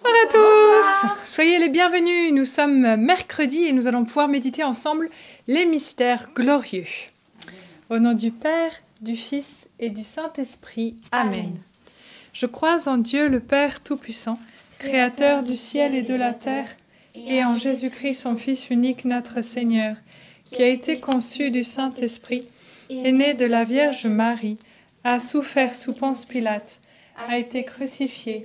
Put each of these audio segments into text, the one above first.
Bonsoir à tous Soyez les bienvenus, nous sommes mercredi et nous allons pouvoir méditer ensemble les mystères glorieux. Au nom du Père, du Fils et du Saint-Esprit. Amen. Je crois en Dieu le Père Tout-Puissant, Créateur du ciel et de la terre, et en Jésus-Christ son Fils unique notre Seigneur, qui a été conçu du Saint-Esprit, est né de la Vierge Marie, a souffert sous Ponce Pilate, a été crucifié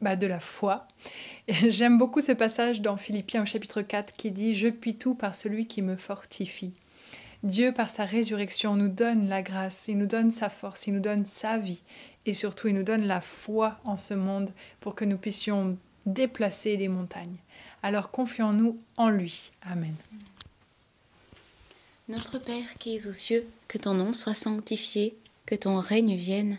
bah, de la foi. J'aime beaucoup ce passage dans Philippiens au chapitre 4 qui dit ⁇ Je puis tout par celui qui me fortifie ⁇ Dieu, par sa résurrection, nous donne la grâce, il nous donne sa force, il nous donne sa vie, et surtout il nous donne la foi en ce monde pour que nous puissions déplacer des montagnes. Alors confions-nous en lui. Amen. Notre Père qui es aux cieux, que ton nom soit sanctifié, que ton règne vienne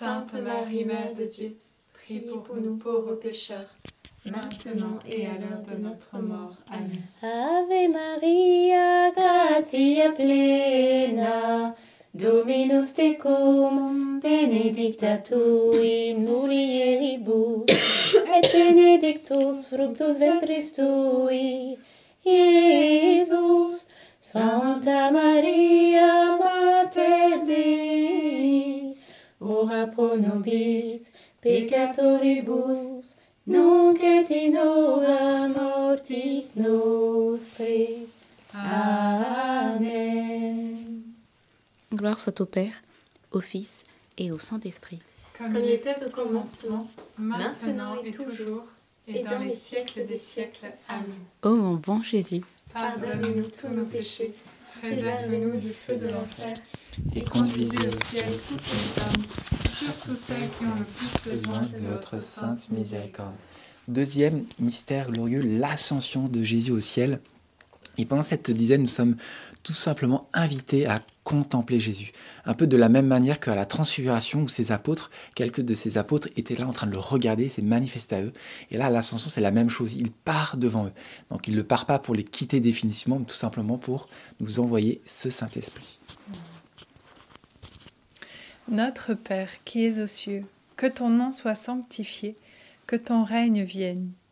Sainte Marie, Mère de Dieu, prie pour nous pauvres pécheurs, maintenant et à l'heure de notre mort. Amen. Ave Maria, gratia plena, Dominus tecum, benedicta tu in mulieribus, et benedictus fructus ventris tui, Iesus. Santa Maria, Mater ora pro nobis peccatoribus, nunc et in hora mortis nostre. Amen. Gloire soit au Père, au Fils et au Saint-Esprit. Comme il était au commencement, maintenant et toujours, et dans les siècles des siècles. Amen. Ô mon bon Jésus, Pardonne-nous tous nos péchés, préserve-nous du feu de l'enfer, et conduisez au ciel toutes les âmes, surtout celles qui ont le plus besoin de votre sainte miséricorde. Deuxième mystère glorieux, l'ascension de Jésus au ciel. Et pendant cette dizaine, nous sommes tout simplement invités à contempler Jésus. Un peu de la même manière qu'à la transfiguration où ses apôtres, quelques de ses apôtres étaient là en train de le regarder, c'est manifesté à eux. Et là, l'ascension, c'est la même chose. Il part devant eux. Donc il ne part pas pour les quitter définitivement, mais tout simplement pour nous envoyer ce Saint-Esprit. Notre Père qui es aux cieux, que ton nom soit sanctifié, que ton règne vienne,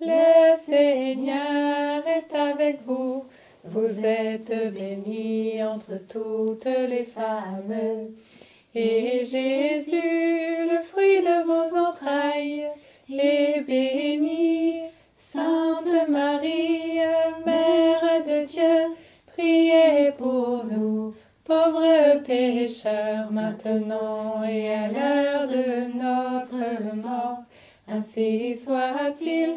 Le Seigneur est avec vous. Vous êtes bénie entre toutes les femmes. Et Jésus, le fruit de vos entrailles, est béni. Sainte Marie, Mère de Dieu, priez pour nous, pauvres pécheurs, maintenant et à l'heure de notre mort. Ainsi soit-il.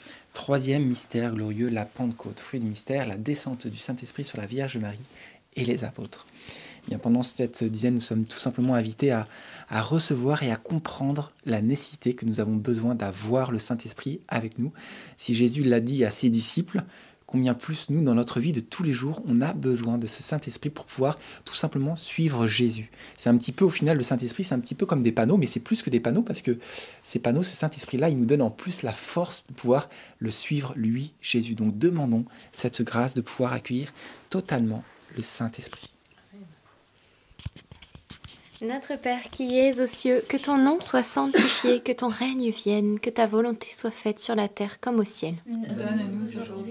Troisième mystère glorieux, la Pentecôte. Fruit du mystère, la descente du Saint-Esprit sur la Vierge Marie et les apôtres. Eh Bien, pendant cette dizaine, nous sommes tout simplement invités à, à recevoir et à comprendre la nécessité que nous avons besoin d'avoir le Saint-Esprit avec nous. Si Jésus l'a dit à ses disciples, combien plus nous, dans notre vie de tous les jours, on a besoin de ce Saint-Esprit pour pouvoir tout simplement suivre Jésus. C'est un petit peu, au final, le Saint-Esprit, c'est un petit peu comme des panneaux, mais c'est plus que des panneaux parce que ces panneaux, ce Saint-Esprit-là, il nous donne en plus la force de pouvoir le suivre, lui, Jésus. Donc demandons cette grâce de pouvoir accueillir totalement le Saint-Esprit. Notre Père qui es aux cieux, que ton nom soit sanctifié, que ton règne vienne, que ta volonté soit faite sur la terre comme au ciel. Donne-nous aujourd'hui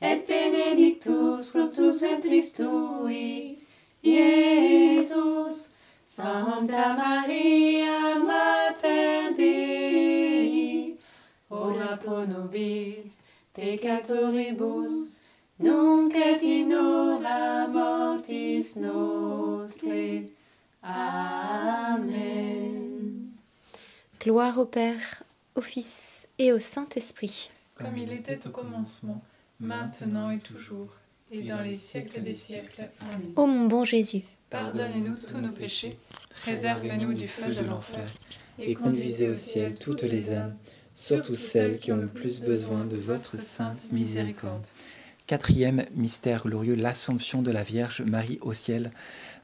et benedictus fructus ventris tui, Iesus. Santa Maria, Mater Dei, ora pro nobis peccatoribus, nunc et in hora mortis nostre. Amen. Gloire au Père, au Fils et au Saint-Esprit. Comme il était au commencement, maintenant et toujours, et dans les siècles des siècles. Amen. Ô mon bon Jésus, Pardonnez-nous tous nos péchés, préservez-nous du feu de l'enfer, et conduisez au ciel toutes les âmes, surtout celles qui ont le plus besoin de votre sainte miséricorde. Quatrième mystère glorieux, l'assomption de la Vierge Marie au ciel.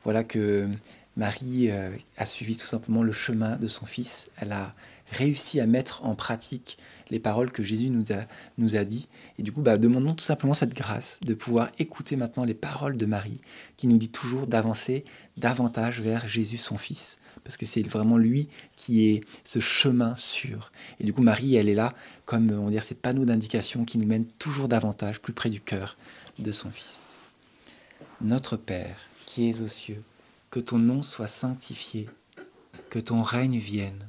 Voilà que Marie euh, a suivi tout simplement le chemin de son Fils. Elle a réussi à mettre en pratique les paroles que Jésus nous a, nous a dit. Et du coup, bah, demandons tout simplement cette grâce de pouvoir écouter maintenant les paroles de Marie, qui nous dit toujours d'avancer davantage vers Jésus, son Fils, parce que c'est vraiment lui qui est ce chemin sûr. Et du coup, Marie, elle est là comme, on dire, ces panneaux d'indication qui nous mènent toujours davantage plus près du cœur de son Fils. Notre Père, qui es aux cieux, que ton nom soit sanctifié, que ton règne vienne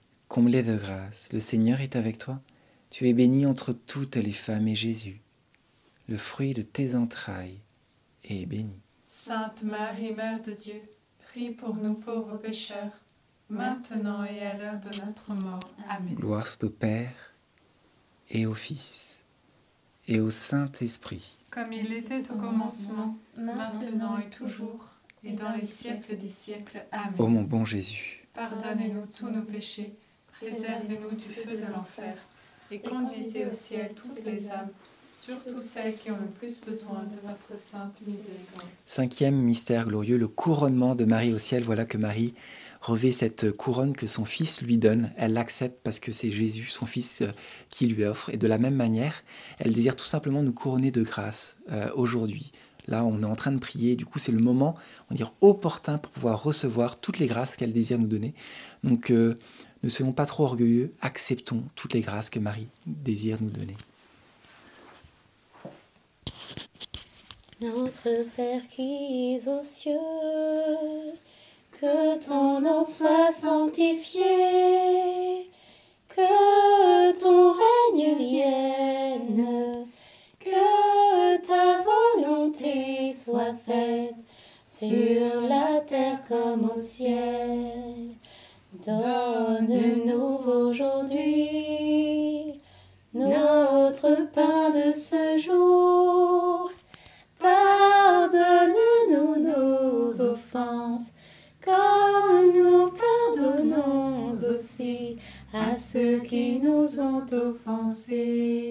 comblée de grâce, le Seigneur est avec toi. Tu es bénie entre toutes les femmes et Jésus, le fruit de tes entrailles, est béni. Sainte Marie, Mère de Dieu, prie pour nous pauvres pécheurs, maintenant et à l'heure de notre mort. Amen. Gloire soit au Père et au Fils et au Saint-Esprit. Comme il était au commencement, maintenant et toujours, et dans les siècles des siècles. Amen. Ô mon bon Jésus, Pardonnez-nous tous nos péchés, préservez-nous du feu de l'enfer, et conduisez au ciel toutes les âmes, surtout celles qui ont le plus besoin de votre sainte miséricorde. cinquième mystère glorieux, le couronnement de Marie au ciel. Voilà que Marie revêt cette couronne que son fils lui donne. Elle l'accepte parce que c'est Jésus, son fils, euh, qui lui offre. Et de la même manière, elle désire tout simplement nous couronner de grâce euh, aujourd'hui. Là, on est en train de prier. Du coup, c'est le moment, on va dire, opportun pour pouvoir recevoir toutes les grâces qu'elle désire nous donner. Donc, euh, ne soyons pas trop orgueilleux, acceptons toutes les grâces que Marie désire nous donner. Notre Père qui es aux cieux, que ton nom soit sanctifié, que ton règne vienne, que ta volonté soit faite sur la terre comme au ciel. Donne-nous aujourd'hui notre pain de ce jour. Pardonne-nous nos offenses, comme nous pardonnons aussi à ceux qui nous ont offensés.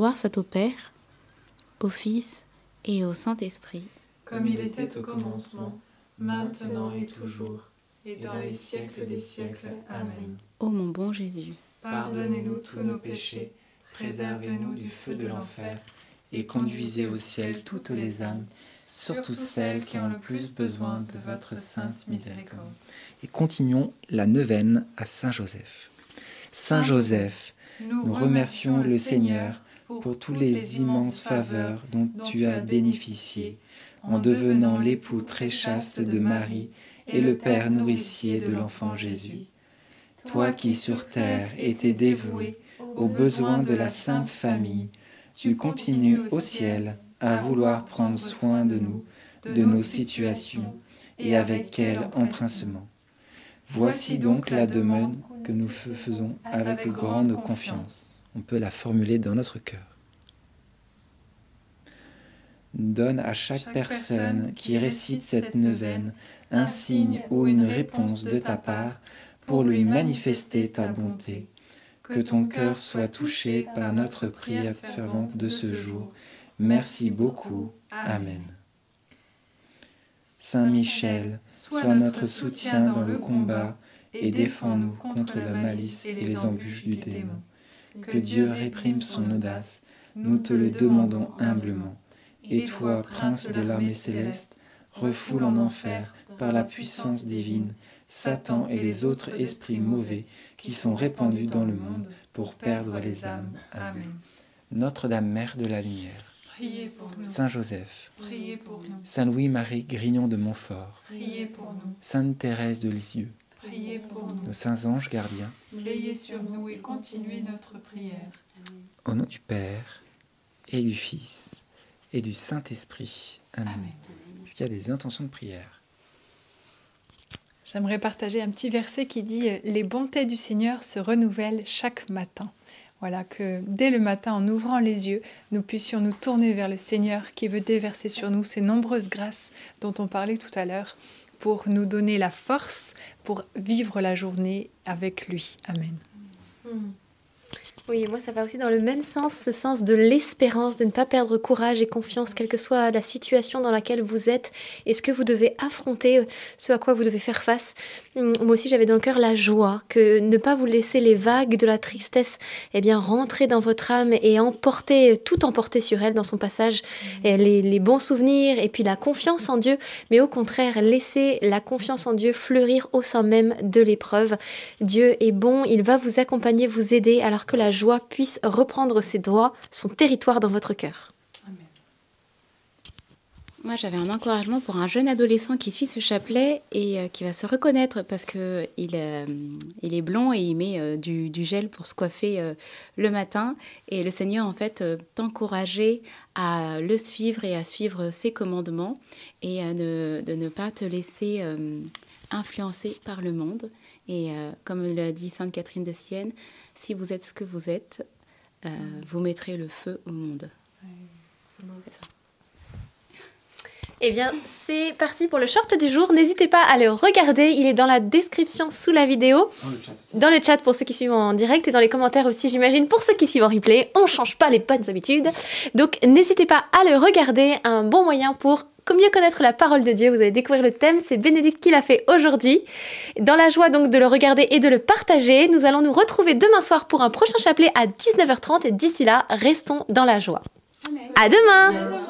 Gloire soit au Père, au Fils et au Saint-Esprit. Comme il était au commencement, maintenant et toujours, et dans les siècles des siècles. Amen. Ô mon bon Jésus, Pardonnez-nous tous nos péchés, préservez-nous du feu de l'enfer, Et conduisez au ciel toutes les âmes, surtout celles qui ont le plus besoin de votre sainte miséricorde. Et continuons la neuvaine à Saint Joseph. Saint Joseph, nous remercions le Seigneur pour tous les immenses faveurs dont tu as bénéficié en devenant l'époux très chaste de Marie et le Père nourricier de l'enfant Jésus. Toi qui sur terre étais dévoué aux besoins de la Sainte Famille, tu continues au ciel à vouloir prendre soin de nous, de nos situations, et avec quel emprincement. Voici donc la demande que nous faisons avec grande confiance. On peut la formuler dans notre cœur. Donne à chaque personne qui récite cette neuvaine un signe ou une réponse de ta part pour lui manifester ta bonté. Que ton cœur soit touché par notre prière fervente de ce jour. Merci beaucoup. Amen. Saint Michel, sois notre soutien dans le combat et défends-nous contre la malice et les embûches du démon. Que Dieu réprime son audace, nous te le demandons humblement. Et toi, prince de l'armée céleste, refoule en enfer par la puissance divine Satan et les autres esprits mauvais qui sont répandus dans le monde pour perdre les âmes. Amen. Notre-Dame, Mère de la Lumière, Priez pour nous. Saint Joseph, Priez pour nous. Saint Louis-Marie Grignon de Montfort, Priez pour nous. Sainte Thérèse de Lisieux, Priez pour nous. nos saints anges gardiens, Veillez sur nous et continuez notre prière. au nom du Père et du Fils et du Saint-Esprit. Amen. Est-ce qu'il y a des intentions de prière? J'aimerais partager un petit verset qui dit Les bontés du Seigneur se renouvellent chaque matin. Voilà que dès le matin, en ouvrant les yeux, nous puissions nous tourner vers le Seigneur qui veut déverser sur nous ces nombreuses grâces dont on parlait tout à l'heure pour nous donner la force pour vivre la journée avec lui. Amen. Oui, moi ça va aussi dans le même sens, ce sens de l'espérance, de ne pas perdre courage et confiance, quelle que soit la situation dans laquelle vous êtes et ce que vous devez affronter, euh, ce à quoi vous devez faire face. Hum, Moi aussi j'avais dans le cœur la joie, que ne pas vous laisser les vagues de la tristesse eh bien, rentrer dans votre âme et emporter, tout emporter sur elle dans son passage, et les, les bons souvenirs et puis la confiance en Dieu, mais au contraire laisser la confiance en Dieu fleurir au sein même de l'épreuve. Dieu est bon, il va vous accompagner, vous aider, alors que la joie puisse reprendre ses droits, son territoire dans votre cœur. Moi, j'avais un encouragement pour un jeune adolescent qui suit ce chapelet et euh, qui va se reconnaître parce que il, euh, est blond et il met euh, du, gel pour se coiffer le matin. Et le Seigneur, en fait, t'encourager à le suivre et à suivre ses commandements et à de ne pas te laisser influencer par le monde. Et euh, comme l'a dit Sainte Catherine de Sienne, si vous êtes ce que vous êtes, euh, vous mettrez le feu au monde. C'est ça. Eh bien, c'est parti pour le short du jour. N'hésitez pas à le regarder. Il est dans la description sous la vidéo, Dans le chat aussi. dans le chat pour ceux qui suivent en direct et dans les commentaires aussi, j'imagine, pour ceux qui suivent en replay. On change pas les bonnes habitudes. Donc, n'hésitez pas à le regarder. Un bon moyen pour mieux connaître la parole de Dieu. Vous allez découvrir le thème. C'est Bénédicte qui l'a fait aujourd'hui. Dans la joie donc de le regarder et de le partager, nous allons nous retrouver demain soir pour un prochain chapelet à 19h30. Et d'ici là, restons dans la joie. À demain!